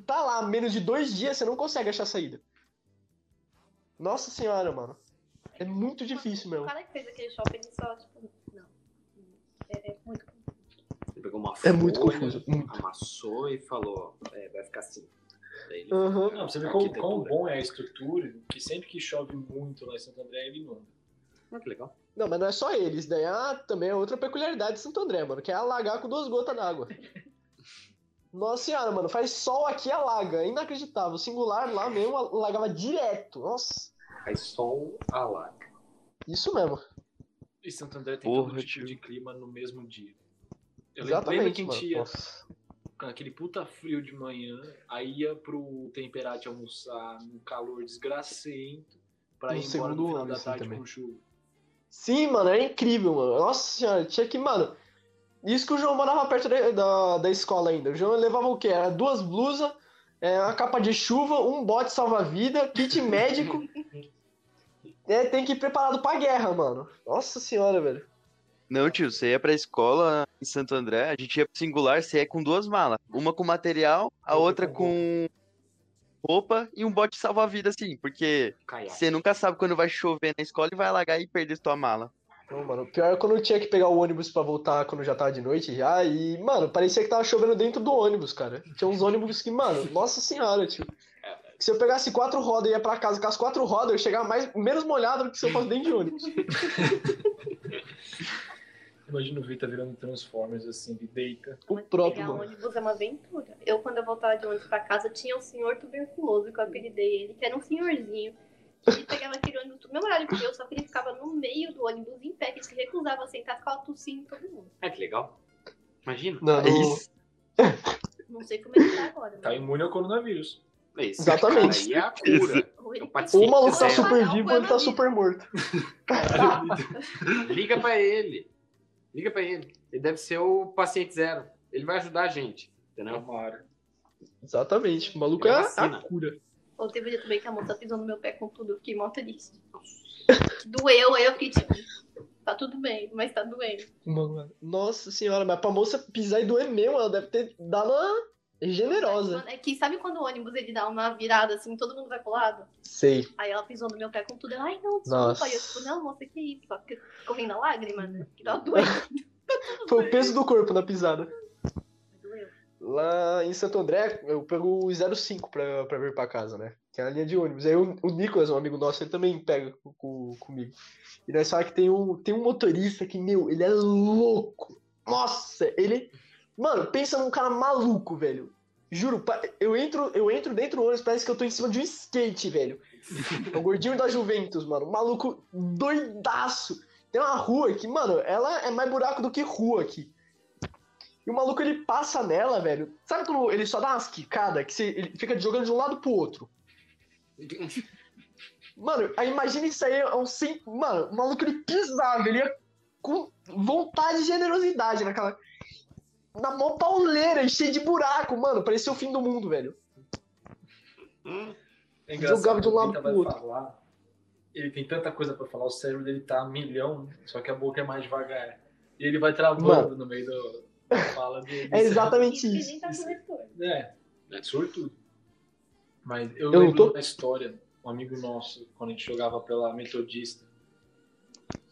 [SPEAKER 2] tá lá menos de dois dias, você não consegue achar saída. Nossa senhora, mano. É muito difícil
[SPEAKER 4] O
[SPEAKER 2] mesmo.
[SPEAKER 4] cara que fez aquele shopping, só, tipo, não. É, é muito confuso.
[SPEAKER 3] Ele pegou uma
[SPEAKER 2] É muito
[SPEAKER 3] folha,
[SPEAKER 2] confuso, muito.
[SPEAKER 3] amassou e falou, é, vai ficar assim. Ele
[SPEAKER 2] Aham.
[SPEAKER 1] Não, pra você ver quão, quão bom é a estrutura, que sempre que chove muito lá em Santo André, ele inunda.
[SPEAKER 3] Ah, que legal.
[SPEAKER 2] Não, mas não é só eles. Daí é também é outra peculiaridade de Santo André, mano, que é alagar com duas gotas d'água. (laughs) Nossa senhora, mano, faz sol aqui e alaga. Inacreditável. O singular lá mesmo alagava direto. Nossa.
[SPEAKER 3] Aí sol alaga.
[SPEAKER 2] Isso mesmo.
[SPEAKER 1] E Santo André tem
[SPEAKER 5] Porra,
[SPEAKER 1] todo tipo
[SPEAKER 5] tio.
[SPEAKER 1] de clima no mesmo dia. Eu lembro
[SPEAKER 2] Exatamente,
[SPEAKER 1] que a
[SPEAKER 2] mano.
[SPEAKER 1] gente com aquele puta frio de manhã, aí ia pro Temperate almoçar num calor desgracento, pra
[SPEAKER 2] No
[SPEAKER 1] ir embora no
[SPEAKER 2] segundo
[SPEAKER 1] final
[SPEAKER 2] ano,
[SPEAKER 1] da
[SPEAKER 2] assim,
[SPEAKER 1] tarde
[SPEAKER 2] também.
[SPEAKER 1] com chuva.
[SPEAKER 2] Sim, mano, é incrível, mano. Nossa senhora, tinha que, mano. Isso que o João morava perto da, da, da escola ainda. O João levava o quê? Era duas blusas, é, uma capa de chuva, um bote salva-vida, kit (laughs) médico. é, tem que ir preparado pra guerra, mano. Nossa senhora, velho.
[SPEAKER 5] Não, tio, você ia pra escola em Santo André, a gente ia pro singular, você ia com duas malas. Uma com material, a outra
[SPEAKER 1] com
[SPEAKER 5] roupa e um bote salva-vida, assim, porque
[SPEAKER 3] Caiaque.
[SPEAKER 5] você nunca sabe quando vai chover na escola e vai alagar e perder sua mala.
[SPEAKER 2] Não, mano, o pior é quando eu tinha que pegar o ônibus pra voltar quando já tava de noite já. E, mano, parecia que tava chovendo dentro do ônibus, cara. Tinha uns ônibus que, mano, (laughs) nossa senhora, tio. se eu pegasse quatro rodas e ia pra casa com as quatro rodas, eu chegava mais, menos molhado do que se eu fosse dentro de ônibus. (laughs)
[SPEAKER 1] Imagina o Vita virando Transformers assim, de deita.
[SPEAKER 2] O
[SPEAKER 4] Mas
[SPEAKER 2] próprio,
[SPEAKER 4] pegar
[SPEAKER 2] mano.
[SPEAKER 4] ônibus é uma aventura. Eu, quando eu voltava de ônibus pra casa, tinha um senhor tuberculoso, que eu apelidei ele, que era um senhorzinho. Ele pegava aquele ônibus do mesmo horário que eu, só que ele ficava no meio do ônibus em pé, que ele se recusava a sentar, ficava tossindo em todo mundo.
[SPEAKER 3] É que legal. Imagina.
[SPEAKER 2] Não,
[SPEAKER 5] É isso.
[SPEAKER 4] Não sei como ele tá agora.
[SPEAKER 1] Tá
[SPEAKER 4] mas-
[SPEAKER 1] imune ao coronavírus.
[SPEAKER 3] Esse
[SPEAKER 2] Exatamente.
[SPEAKER 3] cara aí é a cura.
[SPEAKER 4] Ou
[SPEAKER 2] o maluco tá super vivo ou ele tá super morto.
[SPEAKER 3] Liga pra ele. Liga pra ele. Ele deve ser o paciente zero. Ele vai ajudar a gente. Entendeu?
[SPEAKER 1] Tomara.
[SPEAKER 2] Exatamente. O maluco é
[SPEAKER 3] Vacina.
[SPEAKER 2] a cura.
[SPEAKER 4] Ou teve um dia também que a moça pisou no meu pé com tudo, eu fiquei mó triste. Doeu, aí eu fiquei tipo, tá tudo bem, mas tá doendo.
[SPEAKER 2] Mano, nossa senhora, mas pra moça pisar e doer mesmo, ela deve ter dado uma generosa.
[SPEAKER 4] É que sabe quando o ônibus ele dá uma virada assim, todo mundo vai pro lado?
[SPEAKER 2] Sei.
[SPEAKER 4] Aí ela pisou no meu pé com tudo, ela, ai não, desculpa.
[SPEAKER 2] Nossa.
[SPEAKER 4] Aí eu tipo, não, moça, que isso? Só que correndo a lágrima, né? Que dá doendo. (laughs)
[SPEAKER 2] Foi o peso do corpo na pisada.
[SPEAKER 4] Doeu.
[SPEAKER 2] Lá em Santo André, eu pego o 05 pra, pra vir pra casa, né? Que é a linha de ônibus. Aí o, o Nicolas, um amigo nosso, ele também pega com, com- comigo. E nós falamos que tem um, tem um motorista que, meu, ele é louco. Nossa, ele. Mano, pensa num cara maluco, velho. Juro, eu entro, eu entro dentro do ônibus, parece que eu tô em cima de um skate, velho. É o gordinho da Juventus, mano. Maluco doidaço. Tem uma rua que, mano, ela é mais buraco do que rua aqui. E o maluco ele passa nela, velho. Sabe quando ele só dá umas quicadas que você, ele fica jogando de um lado pro outro? Mano, aí imagina isso aí, é um sem. Mano, o maluco ele pisava, ele ia com vontade e generosidade naquela. Na mão pauleira e cheio de buraco, mano. Parecia o fim do mundo, velho.
[SPEAKER 1] É
[SPEAKER 2] Jogava de um lado pro outro.
[SPEAKER 1] falar, ele tem tanta coisa pra falar, o cérebro dele tá a milhão, só que a boca é mais devagar. E ele vai travando
[SPEAKER 2] Mano.
[SPEAKER 1] no meio do, fala dele.
[SPEAKER 2] É exatamente isso.
[SPEAKER 4] nem tá.
[SPEAKER 1] É, é surto. Mas eu,
[SPEAKER 2] Eu
[SPEAKER 1] lembro
[SPEAKER 2] tô-
[SPEAKER 1] da história, um amigo nosso, quando a gente jogava pela Metodista,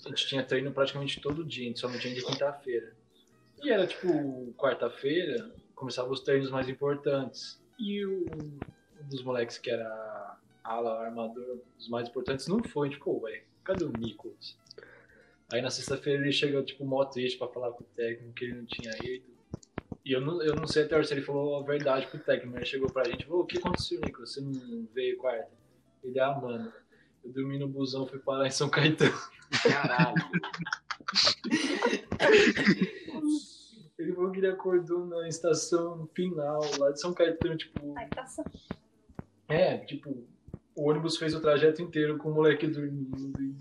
[SPEAKER 1] a gente tinha treino praticamente todo dia, a gente só não tinha de quinta-feira. E era tipo, quarta-feira, começavam os treinos mais importantes. E o, um dos moleques que era ala, armador, os mais importantes, não foi. Tipo, ué, cadê o Nicolas? Aí na sexta-feira ele chegou, tipo, mó triste pra falar com o técnico que ele não tinha ido. E eu não, eu não sei até hoje se ele falou a verdade pro técnico, mas ele chegou pra gente e falou, o que aconteceu, Nicolas? Você não veio quarta? Ele, ah, mano, eu dormi no busão, fui parar em São Caetano.
[SPEAKER 3] Caralho. (laughs)
[SPEAKER 1] Ele falou que ele acordou na estação final, lá de São Caetano, tipo...
[SPEAKER 4] Tá só.
[SPEAKER 1] É, tipo, o ônibus fez o trajeto inteiro com o moleque dormindo e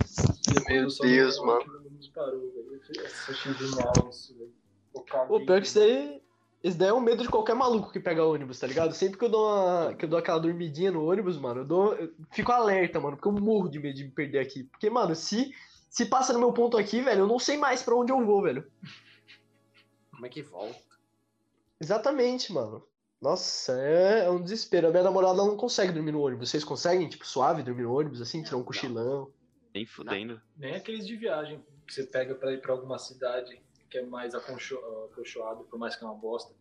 [SPEAKER 2] Meu
[SPEAKER 1] eu só
[SPEAKER 2] Deus, mano.
[SPEAKER 1] O ônibus parou, velho. Eu achei genial isso, velho. Eu caguei.
[SPEAKER 2] Pô, pior que isso daí. Isso daí é um medo de qualquer maluco que pega ônibus, tá ligado? Sempre que eu dou uma, que eu dou aquela dormidinha no ônibus, mano, eu dou. eu fico alerta, mano, porque eu morro de medo de me perder aqui. Porque, mano, se, se passa no meu ponto aqui, velho, eu não sei mais pra onde eu vou, velho.
[SPEAKER 3] Como é que volta?
[SPEAKER 2] Exatamente, mano. Nossa, é, é um desespero. A minha namorada não consegue dormir no ônibus. Vocês conseguem, tipo, suave dormir no ônibus, assim, tirar um cochilão?
[SPEAKER 5] Nem fudendo.
[SPEAKER 1] Nem aqueles de viagem que você pega pra ir pra alguma cidade que é mais aconcho- acolchoado, por mais que é uma bosta.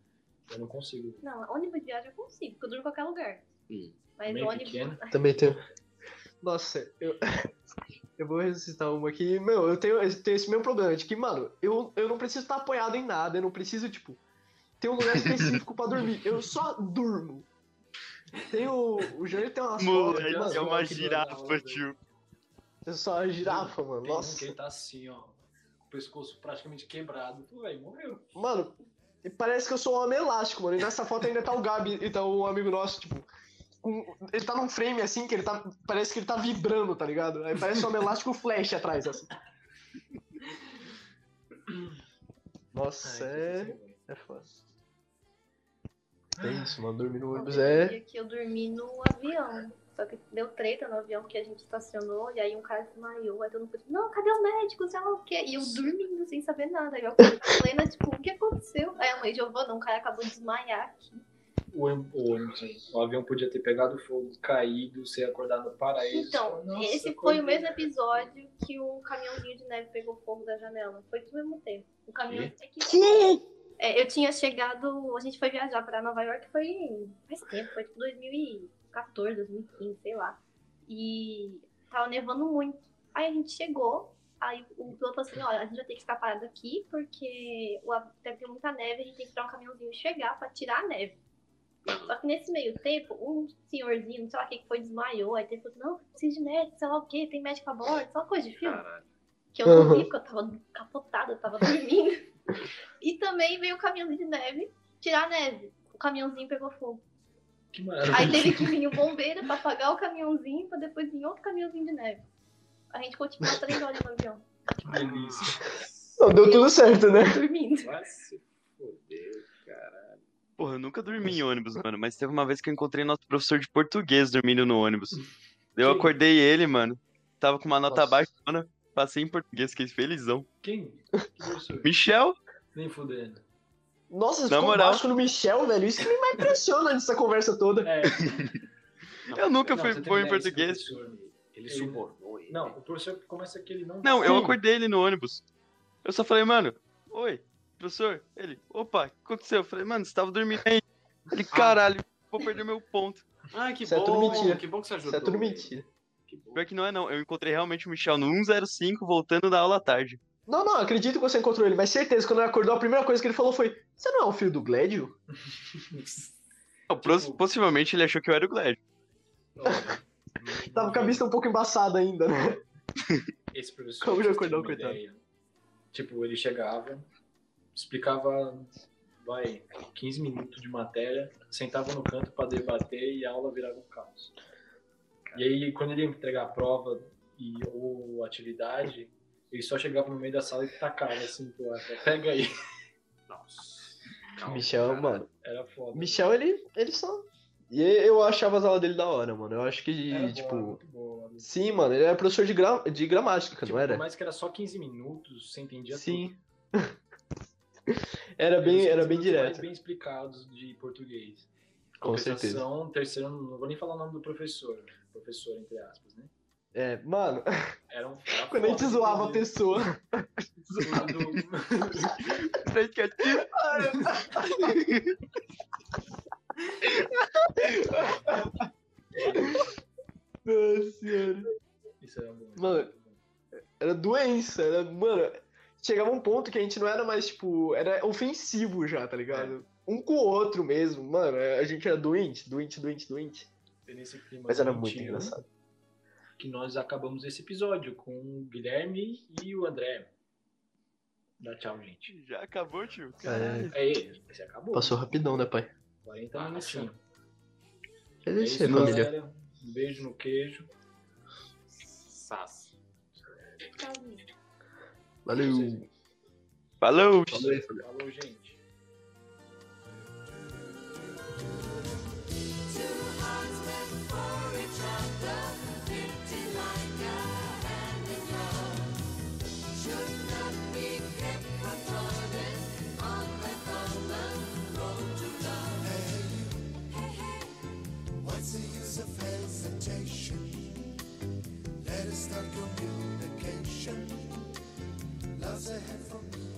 [SPEAKER 1] Eu não consigo.
[SPEAKER 4] Não, ônibus de viagem eu consigo, porque eu durmo em qualquer lugar.
[SPEAKER 3] Hum.
[SPEAKER 4] Mas
[SPEAKER 1] Meio
[SPEAKER 4] ônibus.
[SPEAKER 1] pequeno.
[SPEAKER 2] Também tenho. Nossa, eu. (laughs) Eu vou ressuscitar uma aqui. Meu, eu tenho, eu tenho esse mesmo problema. De que, mano, eu, eu não preciso estar apoiado em nada. Eu não preciso, tipo, ter um lugar específico pra dormir. Eu só durmo. Tem o. O Jânio tem umas
[SPEAKER 5] Moleque,
[SPEAKER 2] mano.
[SPEAKER 5] é uma
[SPEAKER 1] do
[SPEAKER 5] girafa, tio.
[SPEAKER 2] Eu sou a girafa, mano.
[SPEAKER 1] Tem um
[SPEAKER 2] Nossa.
[SPEAKER 1] que ele tá assim, ó. Com o pescoço praticamente quebrado. Ué, morreu.
[SPEAKER 2] Mano, e parece que eu sou um homem elástico, mano. E nessa foto ainda tá o Gabi, e tá um amigo nosso, tipo. com- ele tá num frame assim que ele tá. Parece que ele tá vibrando, tá ligado? Aí parece um homem elástico flash atrás, assim. (laughs) Nossa, é. É foda. É isso, mano. Dormir no ônibus é.
[SPEAKER 4] que eu dormi no avião. Só que deu treta no avião que a gente estacionou, e aí um cara desmaiou. Aí todo mundo falou, não, cadê o médico? Sei lá o quê? E eu dormindo sem saber nada. Aí eu acordei com a Helena, tipo, o que aconteceu? Aí a mãe, Giovana, um cara acabou de desmaiar aqui.
[SPEAKER 1] O, ônibus- o o avião podia ter pegado fogo, caído, ser acordado no paraíso.
[SPEAKER 4] Então,
[SPEAKER 1] Nossa,
[SPEAKER 4] esse foi o mesmo episódio que um caminhãozinho de neve pegou fogo da janela. Foi ao mesmo tempo. O caminhão. É que- É, eu tinha chegado. A gente foi viajar pra Nova York, foi faz tempo, foi tipo 2000 e 2014, 2015, sei lá. E tava nevando muito. Aí a gente chegou, aí o piloto falou assim, olha, a gente vai ter que ficar parado aqui, porque o deve ter muita neve, a gente tem que esperar um caminhãozinho chegar pra tirar a neve. Só que nesse meio tempo, um senhorzinho, não sei lá o que que foi, desmaiou. Aí teve falou assim, não, preciso de médico, sei lá o que, tem médico a bordo, só coisa de filme.
[SPEAKER 3] Caralho.
[SPEAKER 4] Que eu não vi, porque eu tava capotada, eu tava dormindo. E também veio o caminhão de neve tirar a neve. O caminhãozinho pegou fogo.
[SPEAKER 1] Que maravilha.
[SPEAKER 4] Aí teve que vir o bombeiro pra apagar o caminhãozinho, pra depois vir outro caminhãozinho de neve. A gente umas três horas no avião,
[SPEAKER 1] Que delícia.
[SPEAKER 2] Não, deu tudo certo, né?
[SPEAKER 4] dormindo.
[SPEAKER 3] Vai se foder, caralho.
[SPEAKER 5] Porra, eu nunca dormi em ônibus, mano. Mas teve uma vez que eu encontrei nosso professor de português dormindo no ônibus. Eu
[SPEAKER 1] Quem?
[SPEAKER 5] acordei ele, mano. Tava com uma nota
[SPEAKER 1] Nossa.
[SPEAKER 5] baixona. Passei em português, fiquei felizão.
[SPEAKER 1] Quem? Que?
[SPEAKER 5] Michel?
[SPEAKER 1] Nem fudendo.
[SPEAKER 2] Nossa, você
[SPEAKER 5] Na
[SPEAKER 2] ficou
[SPEAKER 5] moral.
[SPEAKER 2] baixo no Michel, velho. Isso que me mais impressiona nessa conversa toda.
[SPEAKER 1] É. (laughs)
[SPEAKER 5] Eu nunca
[SPEAKER 1] Não,
[SPEAKER 5] fui bom em português.
[SPEAKER 3] Ele subornou ele.
[SPEAKER 1] Não, o professor começa que ele não.
[SPEAKER 5] Não, eu
[SPEAKER 2] Sim.
[SPEAKER 5] acordei ele no ônibus. Eu só falei, mano, oi, professor. Ele, opa, o que aconteceu? Eu falei, mano, você tava dormindo aí. Ele, caralho, vou perder meu ponto.
[SPEAKER 3] Ah, que
[SPEAKER 2] Isso é
[SPEAKER 3] bom.
[SPEAKER 2] tudo mentira.
[SPEAKER 3] Que bom que você ajudou.
[SPEAKER 2] Isso é tudo mentira.
[SPEAKER 3] Que bom.
[SPEAKER 5] Pior que não é não, eu encontrei realmente o Michel no 105 voltando da aula à tarde.
[SPEAKER 2] Não, não, acredito que você encontrou ele, mas certeza, quando ele acordou, a primeira coisa que ele falou foi: Você não é o filho do Glédio? (laughs)
[SPEAKER 5] Não,
[SPEAKER 1] Tipo-
[SPEAKER 5] Possivelmente ele achou que eu era o Glad. (laughs)
[SPEAKER 2] Tava com a vista um pouco embaçada ainda, né? (laughs)
[SPEAKER 1] Esse professor.
[SPEAKER 2] Como
[SPEAKER 1] terem
[SPEAKER 2] acordou,
[SPEAKER 1] uma
[SPEAKER 2] coitado?
[SPEAKER 1] ideia, Tipo, ele chegava, explicava, vai, 15 minutos de matéria, sentava no canto pra debater e a aula virava um caos. E aí, quando ele ia entregar a prova e, ou atividade, ele só chegava no meio da sala e tacava assim pro ar. Pega aí.
[SPEAKER 3] Nossa. Calma,
[SPEAKER 2] Michel,
[SPEAKER 3] cara.
[SPEAKER 2] mano.
[SPEAKER 1] Era foda.
[SPEAKER 2] Michel, ele, ele só. E eu achava as aulas dele da hora, mano. Eu acho que,
[SPEAKER 1] Era
[SPEAKER 2] tipo.
[SPEAKER 1] boa, muito boa.
[SPEAKER 2] Sim, mano, ele era professor de, gra... de gramática,
[SPEAKER 1] Tipo,
[SPEAKER 2] não era?
[SPEAKER 1] Por mais que era só 15 minutos, você entendia
[SPEAKER 2] Sim.
[SPEAKER 1] tudo. (laughs)
[SPEAKER 2] era bem,
[SPEAKER 1] Eles
[SPEAKER 2] era
[SPEAKER 1] são
[SPEAKER 2] bem
[SPEAKER 1] os mais
[SPEAKER 2] direto.
[SPEAKER 1] bem explicados de português.
[SPEAKER 2] Com certeza.
[SPEAKER 1] Terceiro, não vou nem falar o nome do professor, professor entre aspas, né?
[SPEAKER 2] É, mano,
[SPEAKER 1] Era um (laughs) era
[SPEAKER 2] quando a gente zoava a pessoa. Nossa senhora.
[SPEAKER 1] Isso era bom.
[SPEAKER 2] Mano, Era doença, era. Mano, chegava um ponto que a gente não era mais, tipo. Era ofensivo já, tá ligado? Um com o outro mesmo. Mano, a gente era doente, doente, doente, doente. Mas era muito engraçado.
[SPEAKER 1] Que nós acabamos esse episódio com o Guilherme e o André. Dá tchau, gente.
[SPEAKER 5] Já acabou, tio? Caralho.
[SPEAKER 2] É,
[SPEAKER 1] você acabou.
[SPEAKER 2] passou rapidão, né, pai?
[SPEAKER 1] 40
[SPEAKER 3] Nossa.
[SPEAKER 1] minutinhos.
[SPEAKER 2] É
[SPEAKER 1] É
[SPEAKER 2] isso aí, família.
[SPEAKER 1] galera. Um beijo no queijo.
[SPEAKER 3] Sas.
[SPEAKER 4] Tchauzinho.
[SPEAKER 2] Valeu.
[SPEAKER 5] Falou!
[SPEAKER 1] Falou, gente.
[SPEAKER 6] Start communication. Love's ahead for me